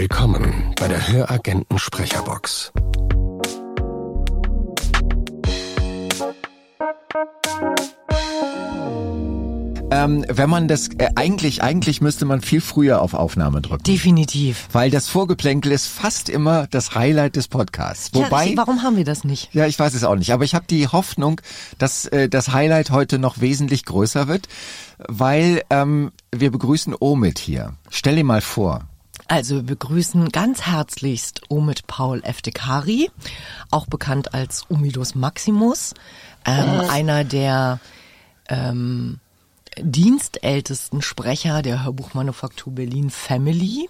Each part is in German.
Willkommen bei der Höragenten Sprecherbox. Ähm, wenn man das äh, eigentlich eigentlich müsste man viel früher auf Aufnahme drücken, Definitiv. weil das Vorgeplänkel ist fast immer das Highlight des Podcasts. Ja, Wobei richtig. warum haben wir das nicht? Ja, ich weiß es auch nicht, aber ich habe die Hoffnung, dass äh, das Highlight heute noch wesentlich größer wird, weil ähm, wir begrüßen Omid hier. Stell dir mal vor. Also wir begrüßen ganz herzlichst Omid Paul Eftekari, auch bekannt als Umidus Maximus, ähm, einer der ähm, dienstältesten Sprecher der Hörbuchmanufaktur Berlin Family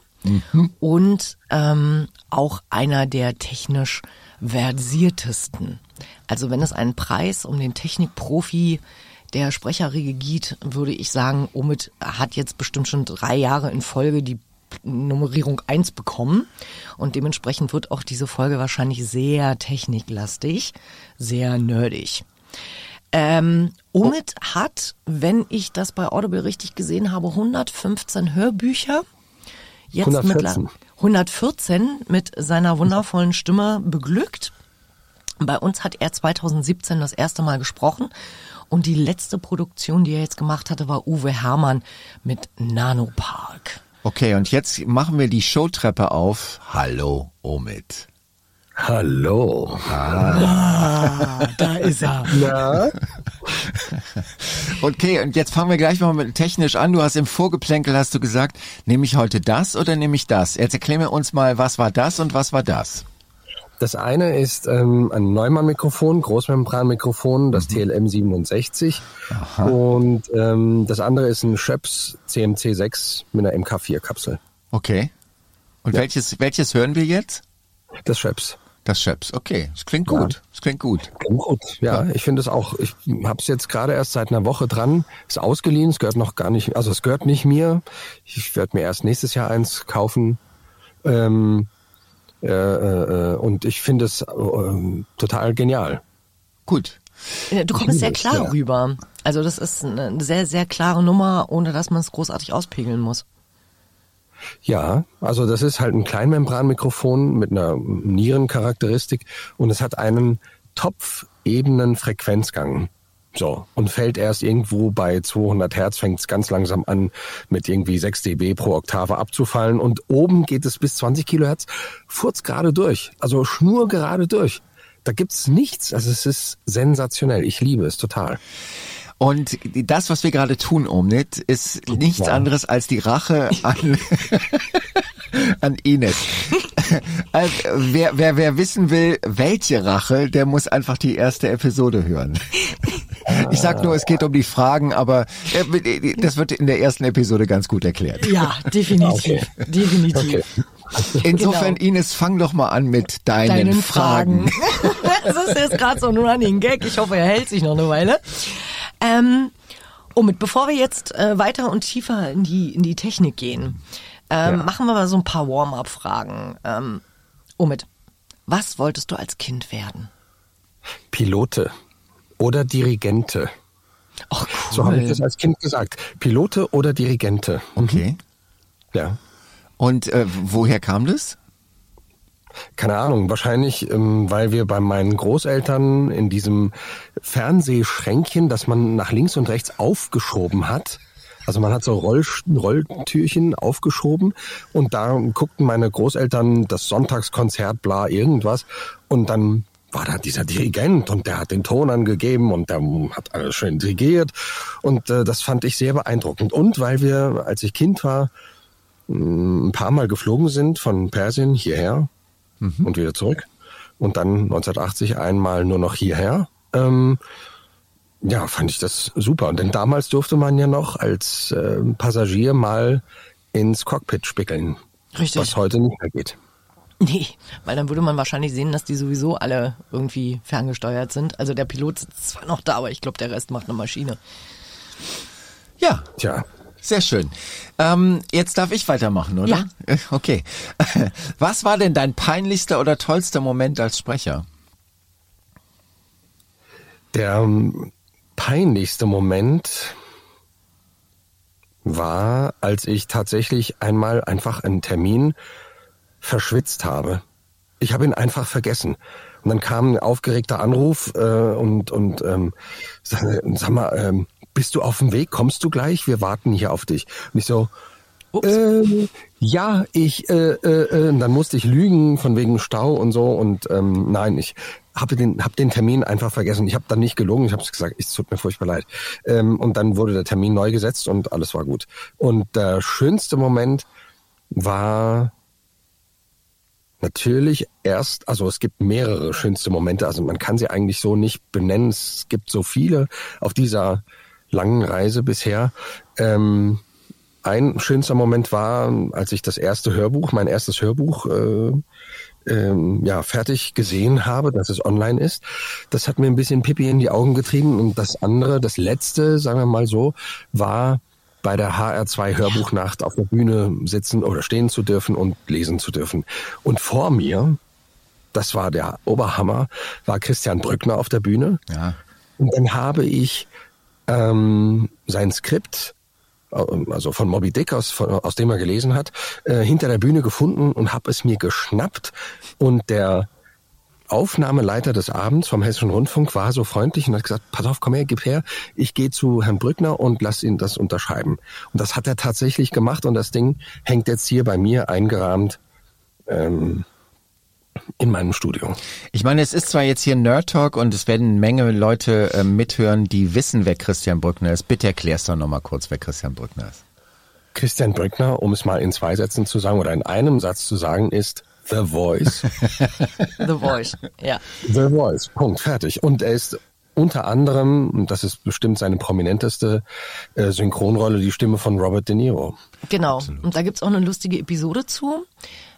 und ähm, auch einer der technisch versiertesten. Also wenn es einen Preis um den Technikprofi der Sprecherriege geht, würde ich sagen, Omid hat jetzt bestimmt schon drei Jahre in Folge die Nummerierung 1 bekommen und dementsprechend wird auch diese Folge wahrscheinlich sehr techniklastig, sehr nerdig. Ähm, Omid hat, wenn ich das bei Audible richtig gesehen habe, 115 Hörbücher. Jetzt 114. Mit, 114 mit seiner wundervollen Stimme beglückt. Bei uns hat er 2017 das erste Mal gesprochen und die letzte Produktion, die er jetzt gemacht hatte, war Uwe Hermann mit Nanopark. Okay, und jetzt machen wir die Showtreppe auf. Hallo, Omid. Hallo. Ah, da ist er. Na? Okay, und jetzt fangen wir gleich mal mit technisch an. Du hast im Vorgeplänkel hast du gesagt, nehme ich heute das oder nehme ich das? Jetzt erklär mir uns mal, was war das und was war das? Das eine ist ähm, ein Neumann-Mikrofon, Großmembran-Mikrofon, das TLM 67. Und ähm, das andere ist ein Schöps CMC6 mit einer MK4-Kapsel. Okay. Und welches welches hören wir jetzt? Das Schöps. Das Schöps. Okay, das klingt gut. Das klingt gut. Gut, ja, ich finde es auch. Ich habe es jetzt gerade erst seit einer Woche dran. Ist ausgeliehen, es gehört noch gar nicht, also es gehört nicht mir. Ich werde mir erst nächstes Jahr eins kaufen. Ähm, äh, äh, und ich finde es äh, total genial. Gut. Du kommst sehr klar ja. rüber. Also das ist eine sehr, sehr klare Nummer, ohne dass man es großartig auspegeln muss. Ja, also das ist halt ein Kleinmembranmikrofon mit einer Nierencharakteristik und es hat einen topfebenen Frequenzgang. So, und fällt erst irgendwo bei 200 Hertz, fängt es ganz langsam an, mit irgendwie 6 dB pro Oktave abzufallen. Und oben geht es bis 20 Kilohertz, furzt gerade durch. Also schnur gerade durch. Da gibt's nichts. Also es ist sensationell. Ich liebe es total. Und das, was wir gerade tun, Omnit, ist nichts Ja. anderes als die Rache an, an Ines. Also, wer, wer, wer wissen will, welche Rache, der muss einfach die erste Episode hören. Ich sag nur, es geht um die Fragen, aber äh, das wird in der ersten Episode ganz gut erklärt. Ja, definitiv. Definitiv. Insofern, Ines, fang doch mal an mit deinen, Deinen Fragen. Fragen. das ist jetzt gerade so ein Running Gag. Ich hoffe, er hält sich noch eine Weile. Ähm, Omid, bevor wir jetzt äh, weiter und tiefer in die, in die Technik gehen, ähm, Ja. machen wir mal so ein paar Warm-up-Fragen. Ähm, Omid, was wolltest du als Kind werden? Pilote oder Dirigente. Oh, cool. So habe ich das als Kind gesagt. Pilote oder Dirigente. Okay. Ja. Und äh, woher kam das? Keine Ahnung, wahrscheinlich, ähm, weil wir bei meinen Großeltern in diesem Fernsehschränkchen, das man nach links und rechts aufgeschoben hat, also man hat so Roll Rolltürchen aufgeschoben und da guckten meine Großeltern das Sonntagskonzert, bla, irgendwas und dann war da dieser Dirigent und der hat den Ton angegeben und der hat alles schön dirigiert und äh, das fand ich sehr beeindruckend. Und weil wir, als ich Kind war, ein paar Mal geflogen sind von Persien hierher und wieder zurück. Und dann 1980 einmal nur noch hierher. Ähm, ja, fand ich das super. Denn damals durfte man ja noch als äh, Passagier mal ins Cockpit spickeln. Richtig. Was heute nicht mehr geht. Nee, weil dann würde man wahrscheinlich sehen, dass die sowieso alle irgendwie ferngesteuert sind. Also der Pilot sitzt zwar noch da, aber ich glaube, der Rest macht eine Maschine. Ja, Tja, Sehr schön. Ähm, jetzt darf ich weitermachen, oder? Ja. Okay. Was war denn dein peinlichster oder tollster Moment als Sprecher? Der ähm, peinlichste Moment war, als ich tatsächlich einmal einfach einen Termin verschwitzt habe. Ich habe ihn einfach vergessen. Und dann kam ein aufgeregter Anruf äh, und, und ähm, sag, sag mal, ähm, bist du auf dem Weg? Kommst du gleich? Wir warten hier auf dich. Und ich so, äh, ja, ich, äh, äh, äh, dann musste ich lügen von wegen Stau und so und ähm, nein, ich habe den, hab den Termin einfach vergessen. Ich habe dann nicht gelogen, ich habe gesagt, es tut mir furchtbar leid. Ähm, und dann wurde der Termin neu gesetzt und alles war gut. Und der schönste Moment war natürlich erst, also es gibt mehrere schönste Momente, also man kann sie eigentlich so nicht benennen. Es gibt so viele auf dieser langen Reise bisher. Ähm, ein schönster Moment war, als ich das erste Hörbuch, mein erstes Hörbuch, äh, ähm, ja, fertig gesehen habe, dass es online ist. Das hat mir ein bisschen Pipi in die Augen getrieben. Und das andere, das letzte, sagen wir mal so, war bei der HR2 Hörbuchnacht auf der Bühne sitzen oder stehen zu dürfen und lesen zu dürfen. Und vor mir, das war der Oberhammer, war Christian Brückner auf der Bühne. Ja. Und dann habe ich ähm, sein Skript also von Moby Dick, aus, von, aus dem er gelesen hat, äh, hinter der Bühne gefunden und habe es mir geschnappt. Und der Aufnahmeleiter des Abends vom Hessischen Rundfunk war so freundlich und hat gesagt, pass auf, komm her, gib her, ich gehe zu Herrn Brückner und lass ihn das unterschreiben. Und das hat er tatsächlich gemacht und das Ding hängt jetzt hier bei mir eingerahmt ähm, in meinem Studio. Ich meine, es ist zwar jetzt hier Nerd Talk und es werden eine Menge Leute äh, mithören, die wissen, wer Christian Brückner ist. Bitte erklärst doch nochmal kurz, wer Christian Brückner ist. Christian Brückner, um es mal in zwei Sätzen zu sagen oder in einem Satz zu sagen, ist The Voice. The Voice, ja. The Voice, Punkt, fertig. Und er ist unter anderem, und das ist bestimmt seine prominenteste äh, Synchronrolle, die Stimme von Robert De Niro. Genau. Absolut. Und da gibt's auch eine lustige Episode zu.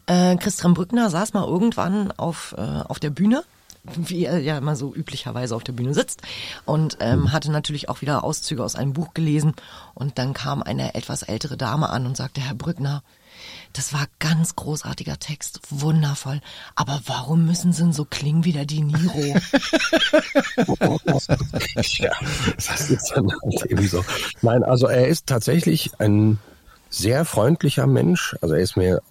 Äh, Christian Brückner saß mal irgendwann auf, äh, auf der Bühne wie er ja immer so üblicherweise auf der Bühne sitzt und ähm, hatte natürlich auch wieder Auszüge aus einem Buch gelesen und dann kam eine etwas ältere Dame an und sagte, Herr Brückner, das war ganz großartiger Text, wundervoll. Aber warum müssen sie denn so klingen wie der Di Niro? ja, das ist dann halt eben so. Nein, also er ist tatsächlich ein sehr freundlicher Mensch. Also er ist mir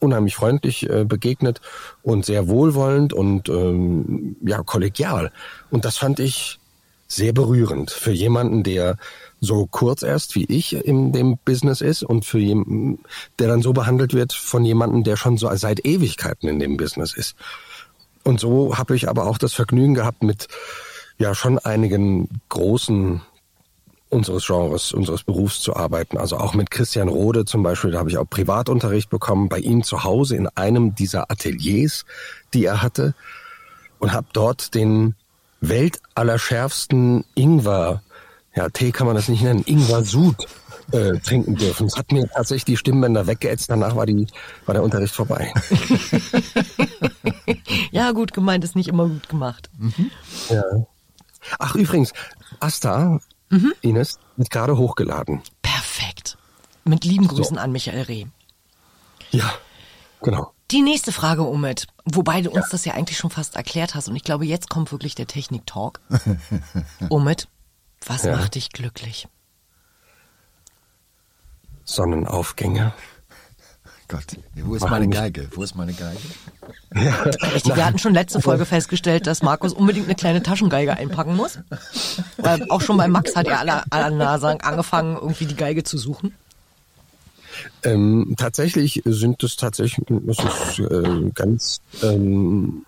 unheimlich freundlich äh, begegnet und sehr wohlwollend und ähm, ja kollegial. Und das fand ich sehr berührend für jemanden, der so kurz erst wie ich in dem Business ist und für jemanden, der dann so behandelt wird von jemandem, der schon so seit Ewigkeiten in dem Business ist. Und so habe ich aber auch das Vergnügen gehabt, mit ja schon einigen großen unseres Genres, unseres Berufs zu arbeiten. Also auch mit Christian Rode zum Beispiel, da habe ich auch Privatunterricht bekommen, bei ihm zu Hause in einem dieser Ateliers, die er hatte und habe dort den weltallerschärfsten Ingwer, ja, Tee kann man das nicht nennen, Ingwer-Sud äh, trinken dürfen. Es hat mir tatsächlich die Stimmbänder weggeätzt, danach war, die, war der Unterricht vorbei. ja, gut gemeint ist nicht immer gut gemacht. Mhm. Ja. Ach, übrigens, Asta Mhm. Ines, wird gerade hochgeladen. Perfekt. Mit lieben Grüßen so. an Michael Reh. Ja, genau. Die nächste Frage, Umit, wobei du uns ja. das ja eigentlich schon fast erklärt hast und ich glaube, jetzt kommt wirklich der Technik-Talk. Umit, was ja. macht dich glücklich? Sonnenaufgänge. Gott, wo ist meine Geige? Wo ist meine Geige? Ja. Wir hatten schon letzte Folge festgestellt, dass Markus unbedingt eine kleine Taschengeige einpacken muss. Weil auch schon bei Max hat er aller, aller Nase angefangen, irgendwie die Geige zu suchen. Ähm, tatsächlich sind es tatsächlich, das ist äh, ganz, ähm,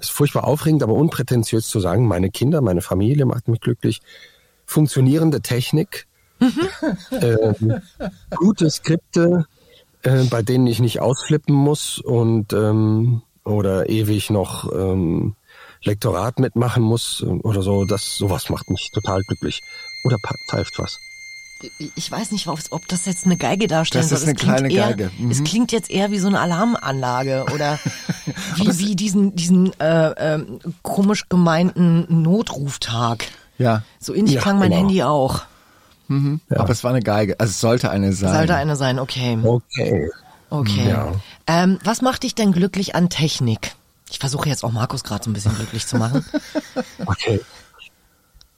ist furchtbar aufregend, aber unprätentiös zu sagen, meine Kinder, meine Familie macht mich glücklich. Funktionierende Technik, mhm. äh, gute Skripte, äh, bei denen ich nicht ausflippen muss und ähm, oder ewig noch ähm, Lektorat mitmachen muss oder so. Das sowas macht mich total glücklich. Oder pfeift was. Ich weiß nicht, ob das jetzt eine Geige darstellen soll. Das ist eine kleine eher, Geige. Mhm. Es klingt jetzt eher wie so eine Alarmanlage oder wie, wie diesen, diesen äh, äh, komisch gemeinten Notruftag. Ja. So ähnlich ja, klang mein genau. Handy auch. Mhm. Ja. Aber es war eine Geige. Also es sollte eine sein. Sollte eine sein, okay. Okay. Okay. Ja. Ähm, was macht dich denn glücklich an Technik? Ich versuche jetzt auch Markus gerade so ein bisschen glücklich zu machen. Okay.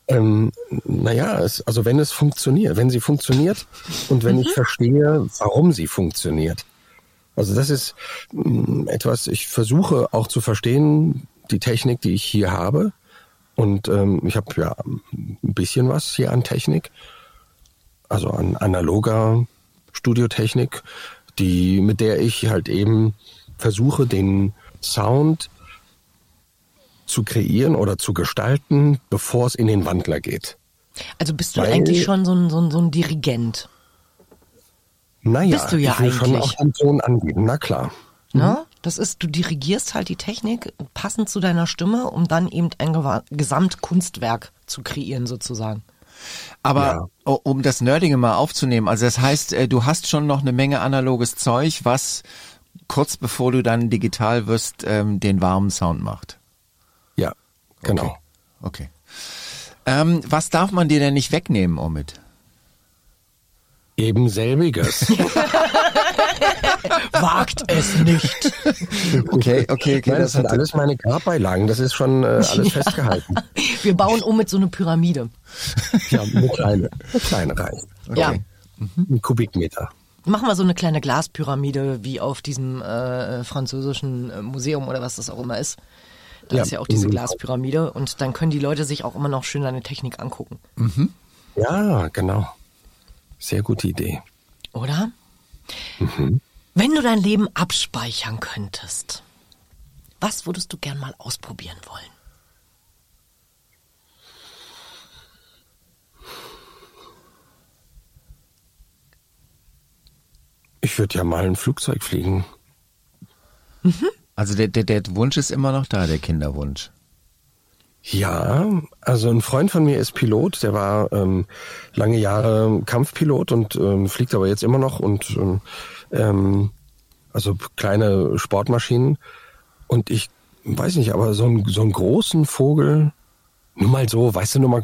Ähm, naja, es, also wenn es funktioniert, wenn sie funktioniert und wenn mhm. ich verstehe, warum sie funktioniert. Also das ist mh, etwas, ich versuche auch zu verstehen, die Technik, die ich hier habe. Und ähm, ich habe ja ein bisschen was hier an Technik, also an analoger Studiotechnik, die mit der ich halt eben versuche, den Sound zu kreieren oder zu gestalten, bevor es in den Wandler geht. Also bist du Weil- eigentlich schon so ein, so ein, so ein Dirigent, Naja, Bist du ja ich will schon eigentlich. auch den Ton angeben, na klar. ne? Das ist, du dirigierst halt die Technik passend zu deiner Stimme, um dann eben ein Gesamtkunstwerk zu kreieren sozusagen. Aber Ja. um das Nerdige mal aufzunehmen, also das heißt, äh, du hast schon noch eine Menge analoges Zeug, was kurz bevor du dann digital wirst, ähm, den warmen Sound macht. Ja, genau. Okay. Ähm, was darf man dir denn nicht wegnehmen, Omid? Eben selbiges. Wagt es nicht. Okay, okay, okay. Nein, das sind alles meine Grabbeilagen, das ist schon äh, alles festgehalten. Wir bauen um mit so eine Pyramide. Ja, eine kleine, eine kleine reicht. Ja. Ein Kubikmeter. Machen wir so eine kleine Glaspyramide wie auf diesem äh, französischen äh, Museum oder was das auch immer ist. Da Ja, ist ja auch diese mhm. Glaspyramide und dann können die Leute sich auch immer noch schön deine Technik angucken. Ja, genau. Sehr gute Idee. Oder? Wenn du dein Leben abspeichern könntest, was würdest du gern mal ausprobieren wollen? Ich würde ja mal ein Flugzeug fliegen. Also der, der, der Wunsch ist immer noch da, der Kinderwunsch. Ja, also ein Freund von mir ist Pilot, der war ähm, lange Jahre Kampfpilot und ähm, fliegt aber jetzt immer noch und ähm, ähm, also kleine Sportmaschinen. Und ich weiß nicht, aber so, ein, so einen großen Vogel, nur mal so, weißt du, nur mal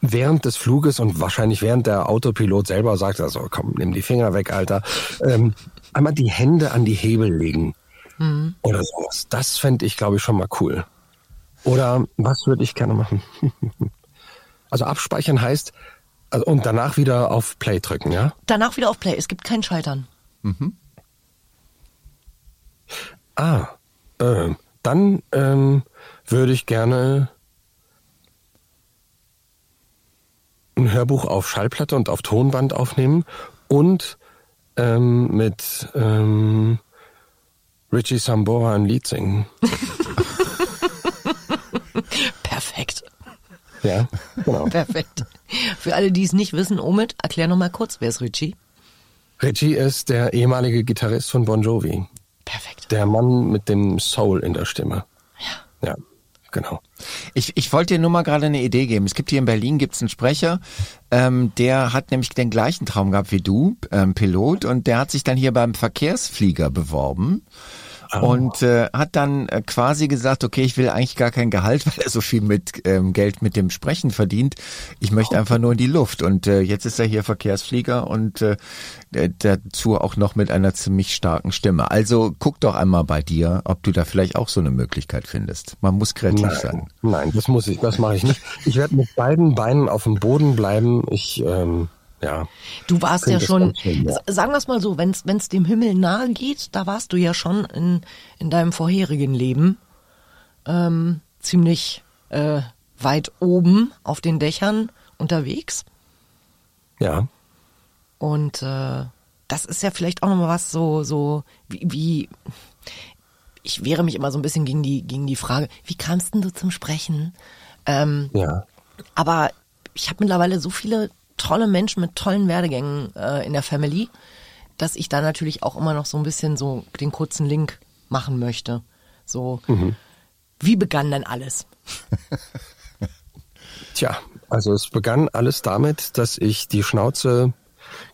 während des Fluges und wahrscheinlich während der Autopilot selber sagt, also komm, nimm die Finger weg, Alter, ähm, einmal die Hände an die Hebel legen oder sowas. Das fände ich, glaube ich, schon mal cool. Oder was würde ich gerne machen? also abspeichern heißt also, und danach wieder auf Play drücken, ja? Danach wieder auf Play. Es gibt kein Scheitern. Ah, äh, dann ähm, würde ich gerne ein Hörbuch auf Schallplatte und auf Tonband aufnehmen und ähm, mit ähm, Richie Sambora ein Lied singen. Perfekt. Ja, genau. Perfekt. Für alle, die es nicht wissen, Omid, erklär noch mal kurz, wer ist Richie? Richie ist der ehemalige Gitarrist von Bon Jovi. Perfekt. Der Mann mit dem Soul in der Stimme. Ja. Ja, genau. Ich, ich wollte dir nur mal gerade eine Idee geben. Es gibt hier in Berlin gibt's einen Sprecher, ähm, der hat nämlich den gleichen Traum gehabt wie du, ähm, Pilot, und der hat sich dann hier beim Verkehrsflieger beworben. Und äh, hat dann äh, quasi gesagt, okay, ich will eigentlich gar kein Gehalt, weil er so viel mit ähm, Geld mit dem Sprechen verdient. Ich möchte einfach nur in die Luft. Und äh, jetzt ist er hier Verkehrsflieger und äh, dazu auch noch mit einer ziemlich starken Stimme. Also guck doch einmal bei dir, ob du da vielleicht auch so eine Möglichkeit findest. Man muss kreativ sein. Nein, nein, das muss ich, das mache ich nicht. Ich werde mit beiden Beinen auf dem Boden bleiben. Ich, ähm, ja. Du warst ja schon, schön, ja. sagen wir es mal so, wenn es dem Himmel nahe geht, da warst du ja schon in, in deinem vorherigen Leben ähm, ziemlich äh, weit oben auf den Dächern unterwegs. Ja. Und äh, das ist ja vielleicht auch nochmal was so, so wie, wie ich wehre mich immer so ein bisschen gegen die, gegen die Frage, wie kamst denn du zum Sprechen? Ähm, Ja. aber ich habe mittlerweile so viele tolle Menschen mit tollen Werdegängen äh, in der Family, dass ich da natürlich auch immer noch so ein bisschen so den kurzen Link machen möchte. So, wie begann denn alles? Tja, also es begann alles damit, dass ich die Schnauze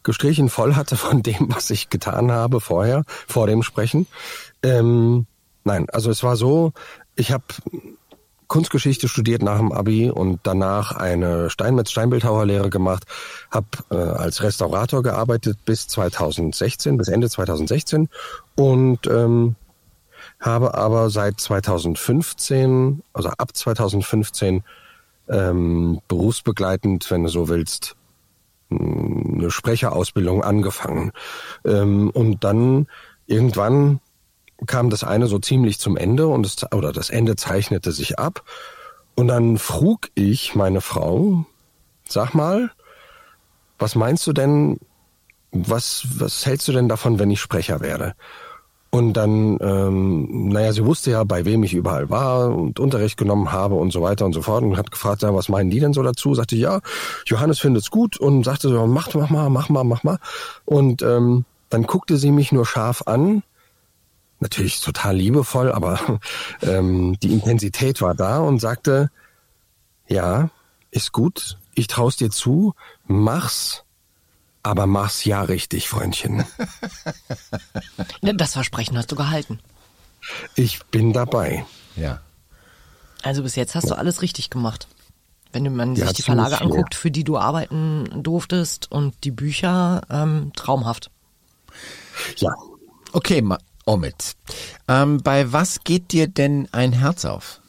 gestrichen voll hatte von dem, was ich getan habe vorher, vor dem Sprechen. Ähm, nein, also es war so, ich habe Kunstgeschichte studiert nach dem Abi und danach eine Steinmetz Steinbildhauerlehre gemacht, habe äh, als Restaurator gearbeitet bis 2016, bis Ende 2016 und ähm, habe aber seit 2015, also ab 2015 ähm, berufsbegleitend, wenn du so willst, mh, eine Sprecherausbildung angefangen. Ähm, und dann irgendwann kam das eine so ziemlich zum Ende und es, oder das Ende zeichnete sich ab. Und dann frug ich meine Frau, sag mal, was meinst du denn, was, was hältst du denn davon, wenn ich Sprecher werde? Und dann, ähm, naja, sie wusste ja, bei wem ich überall war und Unterricht genommen habe und so weiter und so fort und hat gefragt, ja, was meinen die denn so dazu? Sagte ja, Johannes findet's gut und sagte so, mach, mach mal, mach mal, mach mal. Und ähm, dann guckte sie mich nur scharf an, natürlich total liebevoll, aber ähm, die Intensität war da und sagte, ja, ist gut, ich traust dir zu, mach's, aber mach's ja richtig, Freundchen. Das Versprechen hast du gehalten. Ich bin dabei. Ja. Also bis jetzt hast du alles richtig gemacht. Wenn man Ja, sich die ziemlich Verlage viel. anguckt, für die du arbeiten durftest und die Bücher, ähm, traumhaft. Ja, Okay, Omid. Ähm, bei was geht dir denn ein Herz auf?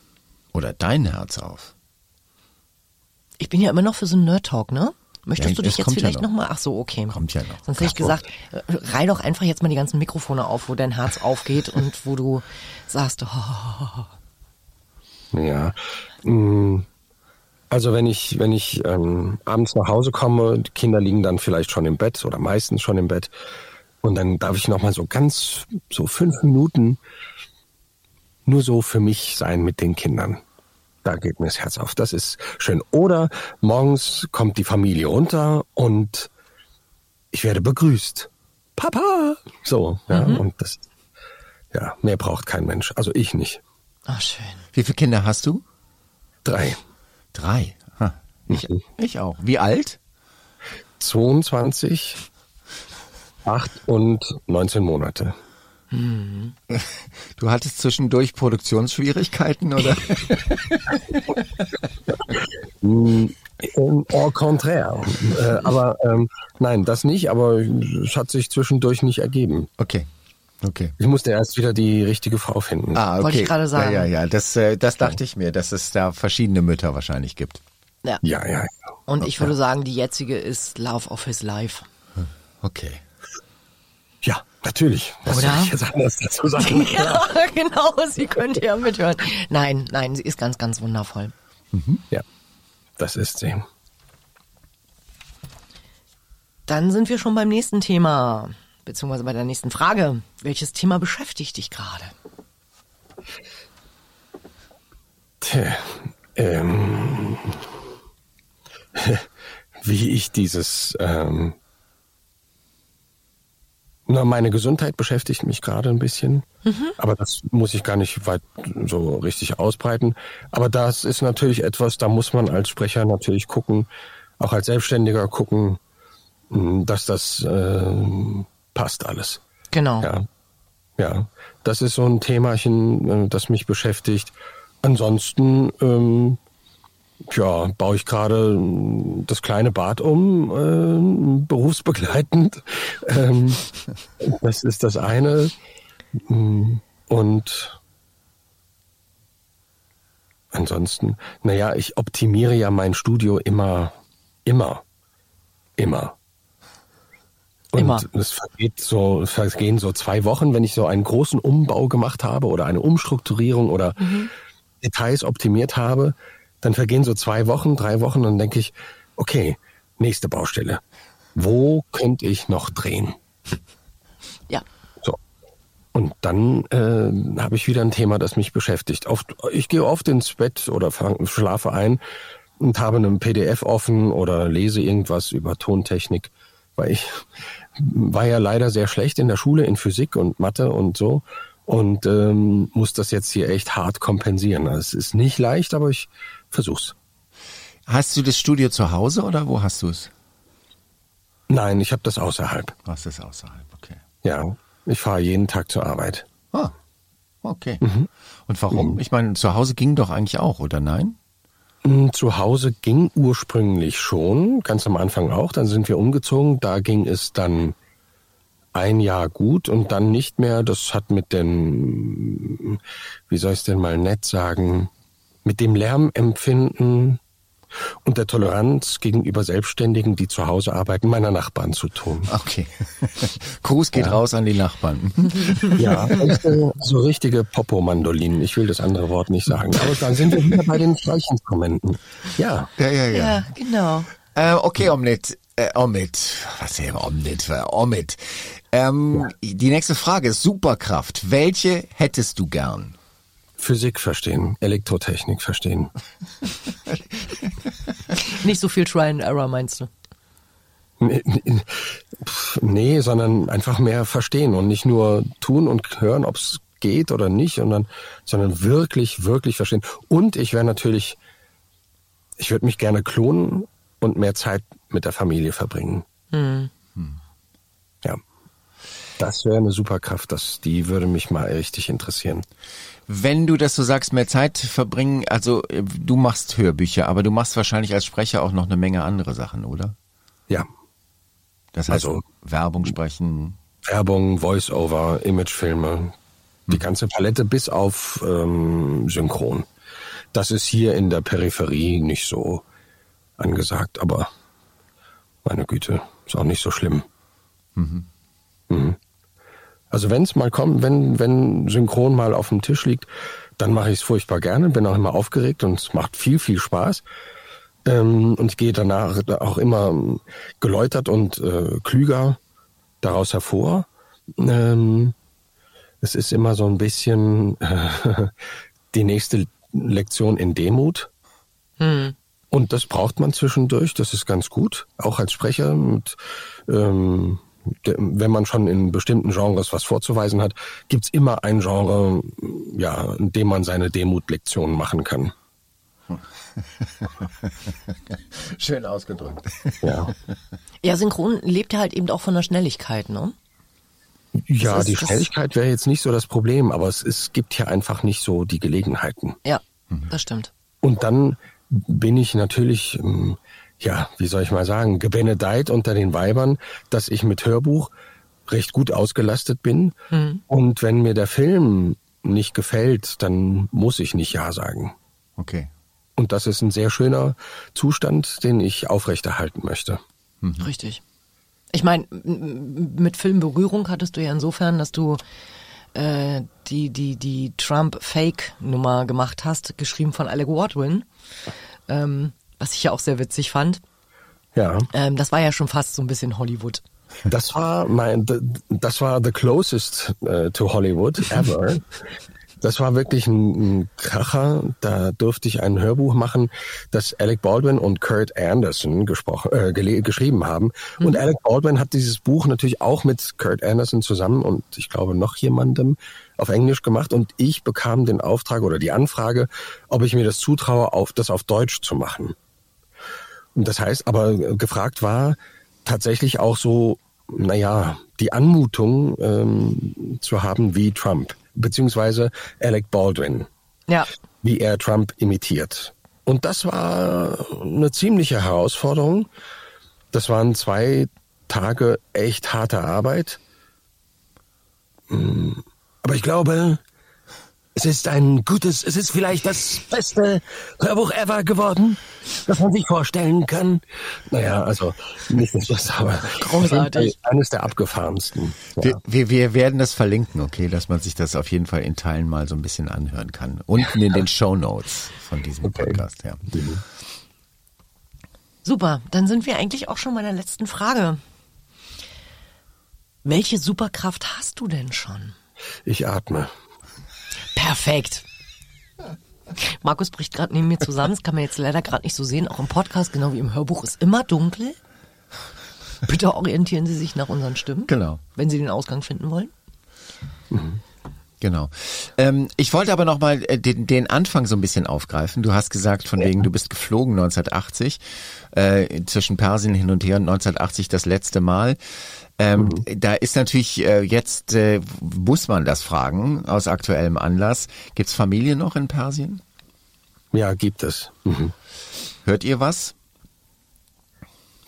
Oder dein Herz auf? Ich bin ja immer noch für so einen Nerd-Talk, ne? Möchtest Ja, du dich jetzt kommt ja vielleicht noch. noch. mal? Ach so, okay. Kommt ja noch. Sonst hätte ich gesagt, äh, reih doch einfach jetzt mal die ganzen Mikrofone auf, wo dein Herz aufgeht und wo du sagst, oh, Ja. Mm, Also wenn ich, wenn ich ähm, abends nach Hause komme, die Kinder liegen dann vielleicht schon im Bett oder meistens schon im Bett. Und dann darf ich noch mal so ganz, so fünf Minuten nur so für mich sein mit den Kindern. Da geht mir das Herz auf. Das ist schön. Oder morgens kommt die Familie runter und ich werde begrüßt. Papa! So, ja, und das, ja, mehr braucht kein Mensch. Also ich nicht. oh schön. Wie viele Kinder hast du? Drei. Drei. Ha. Ich, ich auch. Wie alt? 22, 8 und 19 Monate. Du hattest zwischendurch Produktionsschwierigkeiten oder? Ähm, Au contraire. Äh, aber ähm, nein, das nicht, aber es hat sich zwischendurch nicht ergeben. Okay. Okay. Ich musste erst wieder die richtige Frau finden. Ah, okay. Wollte ich gerade sagen. Ja, ja, ja. Das, äh, das dachte ich mir, dass es da verschiedene Mütter wahrscheinlich gibt. Ja. Ja, ja, ja. Und ich würde sagen, die jetzige ist Love of His Life. Okay. Ja, natürlich. Was Oder? soll ich jetzt anders dazu sagen? Ja, genau, sie könnte ja mithören. Nein, nein, sie ist ganz, ganz wundervoll. ja, das ist sie. Dann sind wir schon beim nächsten Thema, beziehungsweise bei der nächsten Frage. Welches Thema beschäftigt dich gerade? Tja, ähm, wie ich dieses, ähm, na, meine Gesundheit beschäftigt mich gerade ein bisschen, aber das muss ich gar nicht weit so richtig ausbreiten. Aber das ist natürlich etwas, da muss man als Sprecher natürlich gucken, auch als Selbstständiger gucken, mh, dass das ähm, passt alles. Genau. Ja, ja, das ist so ein Themachen, äh, das mich beschäftigt. Ansonsten, ähm, ja, baue ich gerade äh, das kleine Bad um, äh, berufsbegleitend. Ähm, das ist das eine. Mm, Und ansonsten, naja, ich optimiere ja mein Studio immer, immer, immer. Und Immer. es vergeht so, vergehen so zwei Wochen, wenn ich so einen großen Umbau gemacht habe oder eine Umstrukturierung oder Details optimiert habe, dann vergehen so zwei Wochen, drei Wochen und dann denke ich, okay, nächste Baustelle. Wo könnte ich noch drehen? Ja. So. Und dann äh, habe ich wieder ein Thema, das mich beschäftigt. Oft, ich gehe oft ins Bett oder fang, schlafe ein und habe einen PDF offen oder lese irgendwas über Tontechnik, weil ich war ja leider sehr schlecht in der Schule in Physik und Mathe und so und ähm, muss das jetzt hier echt hart kompensieren. Also es ist nicht leicht, aber ich versuch's. Hast du das Studio zu Hause oder wo hast du es? Nein, ich habe das außerhalb. Du hast es außerhalb, okay. Ja, ich fahre jeden Tag zur Arbeit. Ah, okay. Und warum? Ich meine, zu Hause ging doch eigentlich auch, oder nein? Mm, Zu Hause ging ursprünglich schon, ganz am Anfang auch. Dann sind wir umgezogen. Da ging es dann ein Jahr gut und dann nicht mehr. Das hat mit dem, wie soll ich es denn mal nett sagen, mit dem Lärmempfinden und der Toleranz gegenüber Selbstständigen, die zu Hause arbeiten, meiner Nachbarn zu tun. Okay. Gruß geht ja. raus an die Nachbarn. Ja, so richtige Popo-Mandolinen. Ich will das andere Wort nicht sagen. Aber dann sind wir wieder bei den Streichinstrumenten. Ja. Ja, ja, ja. Ja, genau. Äh, okay, Omnit. Äh, Omid. Was ist Omnit? Omid. Ähm, ja. Die nächste Frage ist Superkraft. Welche hättest du gern? Physik verstehen, Elektrotechnik verstehen. Nicht so viel Try and Error meinst du? Nee, nee, sondern einfach mehr verstehen und nicht nur tun und hören, ob es geht oder nicht, sondern, sondern wirklich, wirklich verstehen. Und ich wäre natürlich, ich würde mich gerne klonen und mehr Zeit mit der Familie verbringen. Hm. Das wäre eine Superkraft, das, die würde mich mal richtig interessieren. Wenn du das so sagst, mehr Zeit verbringen, also äh, du machst Hörbücher, aber du machst wahrscheinlich als Sprecher auch noch eine Menge andere Sachen, oder? Ja. Das heißt, also, Werbung sprechen. Werbung, Voice-Over, Imagefilme, die hm. ganze Palette bis auf ähm, Synchron. Das ist hier in der Peripherie nicht so angesagt, aber meine Güte, ist auch nicht so schlimm. Mhm. Mhm. Also wenn es mal kommt, wenn, wenn Synchron mal auf dem Tisch liegt, dann mache ich es furchtbar gerne, bin auch immer aufgeregt und es macht viel, viel Spaß. Ähm, und ich gehe danach auch immer geläutert und äh, klüger daraus hervor. Ähm, es ist immer so ein bisschen äh, die nächste Lektion in Demut. Hm. Und das braucht man zwischendurch, das ist ganz gut, auch als Sprecher mit ähm, wenn man schon in bestimmten Genres was vorzuweisen hat, gibt's immer ein Genre, ja, in dem man seine Demutlektionen machen kann. Schön ausgedrückt. Ja. Ja, Synchron lebt ja halt eben auch von der Schnelligkeit, ne? Ja, ist, die Schnelligkeit wäre jetzt nicht so das Problem, aber es, es gibt hier einfach nicht so die Gelegenheiten. Ja, das stimmt. Und dann bin ich natürlich ähm, ja, wie soll ich mal sagen, gebenedeit unter den Weibern, dass ich mit Hörbuch recht gut ausgelastet bin. Mhm. Und wenn mir der Film nicht gefällt, dann muss ich nicht Ja sagen. Okay. Und das ist ein sehr schöner Zustand, den ich aufrechterhalten möchte. Mhm. Richtig. Ich meine, mit Filmberührung hattest du ja insofern, dass du äh, die, die, die Trump-Fake-Nummer gemacht hast, geschrieben von Alec Wardwin. Ähm, was ich ja auch sehr witzig fand. Ja. Ähm, das war ja schon fast so ein bisschen Hollywood. Das war mein, das war the closest uh, to Hollywood ever. Das war wirklich ein, ein Kracher. Da durfte ich ein Hörbuch machen, das Alec Baldwin und Kurt Anderson gesprochen, äh, geschrieben haben. Mhm. Und Alec Baldwin hat dieses Buch natürlich auch mit Kurt Anderson zusammen und ich glaube noch jemandem auf Englisch gemacht. Und ich bekam den Auftrag oder die Anfrage, ob ich mir das zutraue, auf, das auf Deutsch zu machen. Das heißt, aber gefragt war tatsächlich auch so, naja, die Anmutung ähm, zu haben wie Trump, beziehungsweise Alec Baldwin. Ja. Wie er Trump imitiert. Und das war eine ziemliche Herausforderung. Das waren zwei Tage echt harter Arbeit. Hm, aber ich glaube, es ist ein gutes, es ist vielleicht das beste Hörbuch ever geworden, das man sich vorstellen kann. Naja, also nicht das, aber großartig. Eines der abgefahrensten. Ja. Wir, wir werden das verlinken, okay, dass man sich das auf jeden Fall in Teilen mal so ein bisschen anhören kann. Unten in den Show Notes von diesem okay. Podcast, ja. Super, dann sind wir eigentlich auch schon bei der letzten Frage. Welche Superkraft hast du denn schon? Ich atme. Perfekt. Markus bricht gerade neben mir zusammen. Das kann man jetzt leider gerade nicht so sehen. Auch im Podcast, genau wie im Hörbuch, ist immer dunkel. Bitte orientieren Sie sich nach unseren Stimmen. Genau. Wenn Sie den Ausgang finden wollen. Mhm. Genau. Ähm, ich wollte aber noch mal äh, den, den Anfang so ein bisschen aufgreifen. Du hast gesagt, von wegen, du bist geflogen 1980, äh, zwischen Persien hin und her und 1980 das letzte Mal. Ähm, mhm. Da ist natürlich äh, jetzt, äh, muss man das fragen, aus aktuellem Anlass. Gibt's Familie noch in Persien? Ja, gibt es. Mhm. Hört ihr was?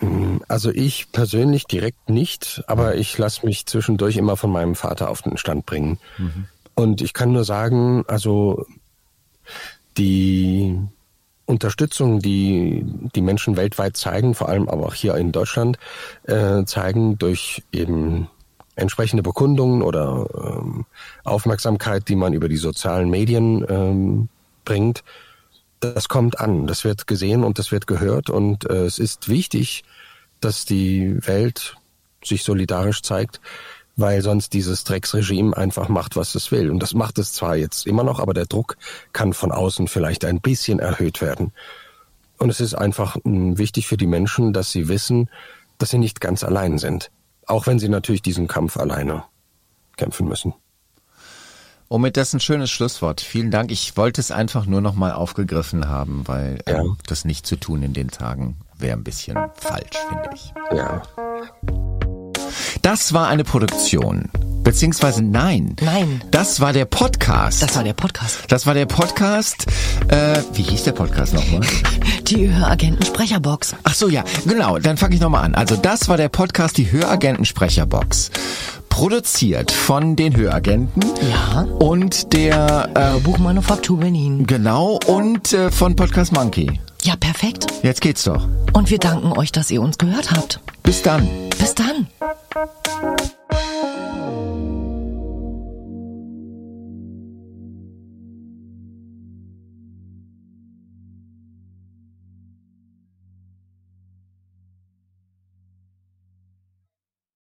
Mhm. Also ich persönlich direkt nicht, aber ich lasse mich zwischendurch immer von meinem Vater auf den Stand bringen. Mhm. Und ich kann nur sagen, also die Unterstützung, die die Menschen weltweit zeigen, vor allem aber auch hier in Deutschland, äh, zeigen durch eben entsprechende Bekundungen oder ähm, Aufmerksamkeit, die man über die sozialen Medien ähm, bringt, das kommt an, das wird gesehen und das wird gehört. Und äh, es ist wichtig, dass die Welt sich solidarisch zeigt, weil sonst dieses Drecksregime einfach macht, was es will. Und das macht es zwar jetzt immer noch, aber der Druck kann von außen vielleicht ein bisschen erhöht werden. Und es ist einfach hm, wichtig für die Menschen, dass sie wissen, dass sie nicht ganz allein sind. Auch wenn sie natürlich diesen Kampf alleine kämpfen müssen. Omid, das ist ein schönes Schlusswort. Vielen Dank. Ich wollte es einfach nur noch mal aufgegriffen haben, weil ja. ähm, das nicht zu tun in den Tagen wäre ein bisschen falsch, finde ich. Ja. Das war eine Produktion. Beziehungsweise nein. Nein. Das war der Podcast. Das war der Podcast. Das war der Podcast. Äh, wie hieß der Podcast nochmal? Die Höragenten-Sprecherbox. Ach so, ja, genau. Dann fange ich nochmal an. Also das war der Podcast, die Höragenten-Sprecherbox produziert von den Höragenten. Ja. Und der äh, Buchmanufaktur Berlin. Genau. Und äh, von Podcast Monkey. Ja, perfekt. Jetzt geht's doch. Und wir danken euch, dass ihr uns gehört habt. Bis dann. Bis dann.